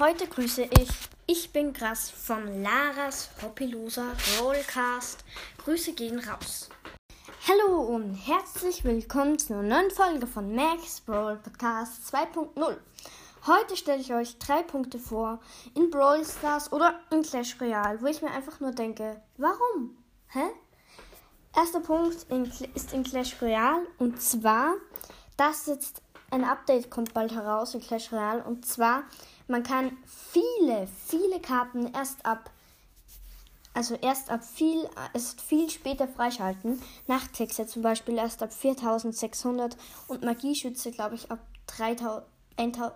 Heute grüße ich, ich bin Krass von Laras Hobbyloser Rollcast. Grüße gehen raus. Hallo und herzlich willkommen zu einer neuen Folge von Max Brawl Podcast 2.0. Heute stelle ich euch drei Punkte vor in Brawl Stars oder in Clash Royale, wo ich mir einfach nur denke, warum? Hä? Erster Punkt in, ist in Clash Royale und zwar, dass jetzt ein Update kommt bald heraus in Clash Royale und zwar, man kann viele, viele Karten erst ab, also erst ab viel, erst viel später freischalten. Nachthexe zum Beispiel erst ab 4600 und Magieschütze, glaube ich, ab 3000,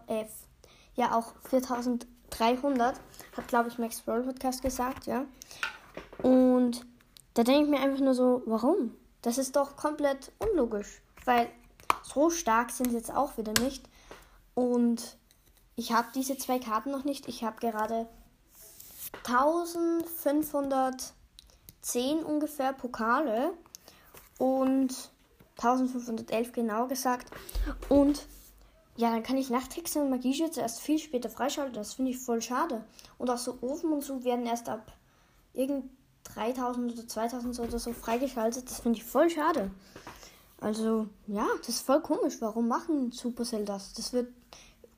äh, ja auch 4300, hat, glaube ich, Max Roll Podcast gesagt, ja. Und da denke ich mir einfach nur so, warum? Das ist doch komplett unlogisch, weil so stark sind sie jetzt auch wieder nicht. Und ich habe diese zwei Karten noch nicht. Ich habe gerade 1510 ungefähr Pokale und 1511 genau gesagt. Und ja, dann kann ich Nachthexe und Magieschütze erst viel später freischalten. Das finde ich voll schade. Und auch so Ofen und so werden erst ab irgend 3000 oder 2000 oder so freigeschaltet. Das finde ich voll schade. Also, ja, das ist voll komisch. Warum machen Supercell das? Das wird,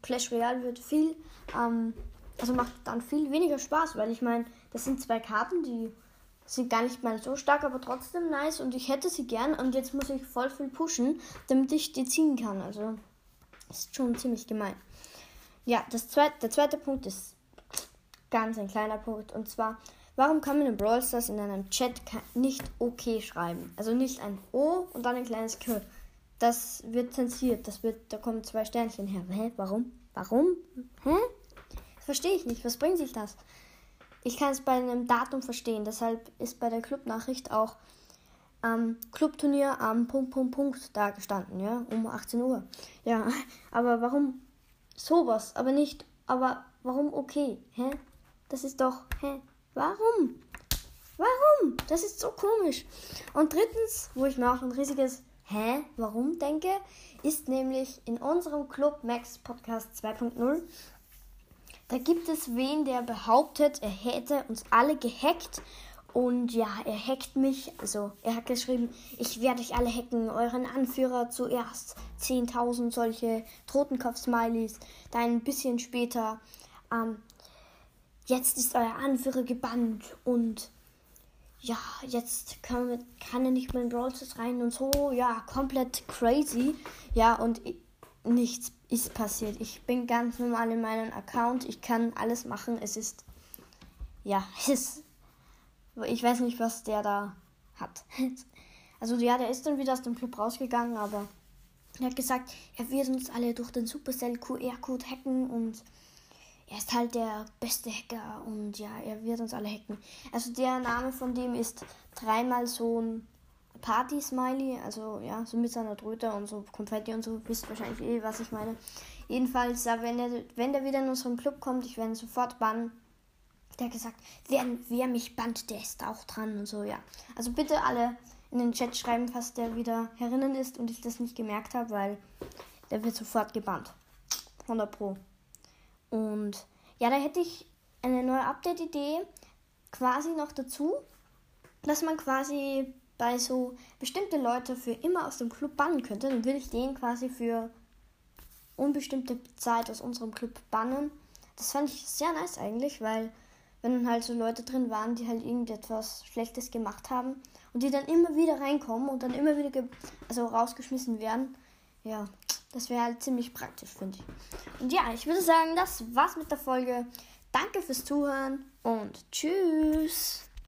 Clash Royale wird viel, ähm, also macht dann viel weniger Spaß, weil ich meine, das sind zwei Karten, die sind gar nicht mal so stark, aber trotzdem nice und ich hätte sie gern und jetzt muss ich voll viel pushen, damit ich die ziehen kann. Also, ist schon ziemlich gemein. Ja, das zweite, der zweite Punkt ist ganz ein kleiner Punkt und zwar Warum kann man in Brawl Stars in einem Chat nicht OK schreiben? Also nicht ein O und dann ein kleines K. Das wird zensiert. Das wird, da kommen zwei Sternchen her. Hä? Warum? Warum? Hä? Verstehe ich nicht. Was bringt sich das? Ich kann es bei einem Datum verstehen. Deshalb ist bei der Clubnachricht auch ähm, Clubturnier am Punkt, Punkt, Punkt da gestanden, ja, um 18 Uhr. Ja, aber warum sowas? Aber nicht, aber warum okay? Hä? Das ist doch, hä? Warum? Warum? Das ist so komisch. Und drittens, wo ich mir auch ein riesiges Hä? Warum denke, ist nämlich in unserem Club Max Podcast 2.0. Da gibt es wen, der behauptet, er hätte uns alle gehackt. Und ja, er hackt mich. Also, er hat geschrieben, ich werde euch alle hacken. Euren Anführer zuerst. 10.000 solche Totenkopf-Smileys. Dann ein bisschen später ähm, jetzt ist euer Anführer gebannt und ja, jetzt kann, kann er nicht mehr in Brawl rein und so, ja, komplett crazy. Ja, und nichts ist passiert. Ich bin ganz normal in meinem Account. Ich kann alles machen. Es ist, ja, es ist, ich weiß nicht, was der da hat. Also ja, der ist dann wieder aus dem Club rausgegangen, aber er hat gesagt, er wird uns alle durch den Supercell QR-Code hacken und er ist halt der beste Hacker und ja, er wird uns alle hacken. Also der Name von dem ist dreimal so ein Party-Smiley, also ja, so mit seiner Tröte und so Konfetti und so, wisst wahrscheinlich eh, was ich meine. Jedenfalls, ja, wenn er, wenn der wieder in unseren Club kommt, ich werde ihn sofort bannen. Der hat gesagt, wer, wer mich bannt, der ist auch dran und so, ja. Also bitte alle in den Chat schreiben, falls der wieder herinnen ist und ich das nicht gemerkt habe, weil der wird sofort gebannt. 100 Pro. Und ja, da hätte ich eine neue Update-Idee quasi noch dazu, dass man quasi bei so bestimmte Leute für immer aus dem Club bannen könnte. Dann würde ich den quasi für unbestimmte Zeit aus unserem Club bannen. Das fand ich sehr nice eigentlich, weil wenn halt so Leute drin waren, die halt irgendetwas Schlechtes gemacht haben und die dann immer wieder reinkommen und dann immer wieder also rausgeschmissen werden, ja, das wäre halt ziemlich praktisch, finde ich. Und ja, ich würde sagen, das war's mit der Folge. Danke fürs Zuhören und tschüss.